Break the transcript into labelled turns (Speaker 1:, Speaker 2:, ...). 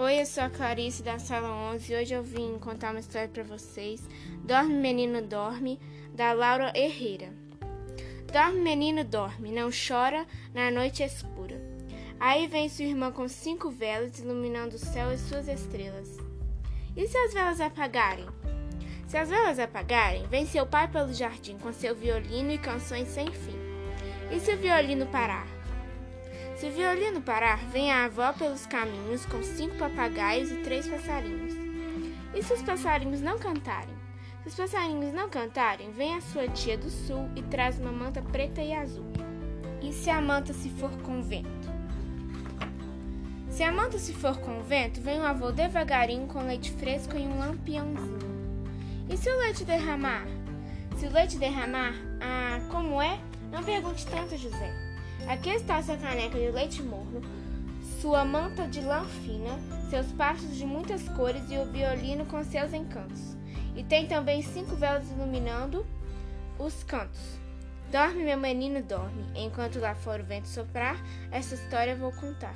Speaker 1: Oi, eu sou a Clarice da sala 11 e hoje eu vim contar uma história para vocês. Dorme, menino, dorme, da Laura Herrera. Dorme, menino, dorme, não chora na noite escura. Aí vem sua irmã com cinco velas iluminando o céu e suas estrelas. E se as velas apagarem? Se as velas apagarem, vem seu pai pelo jardim com seu violino e canções sem fim. E se o violino parar? Se o violino parar, vem a avó pelos caminhos com cinco papagaios e três passarinhos. E se os passarinhos não cantarem? Se os passarinhos não cantarem, vem a sua tia do sul e traz uma manta preta e azul. E se a manta se for com vento? Se a manta se for com vento, vem o avô devagarinho com leite fresco e um lampiãozinho. E se o leite derramar? Se o leite derramar, ah, como é? Não pergunte tanto, José. Aqui está sua caneca de leite morno, sua manta de lã fina, seus passos de muitas cores e o violino com seus encantos. E tem também cinco velas iluminando os cantos. Dorme, meu menino, dorme. Enquanto lá fora o vento soprar, essa história eu vou contar.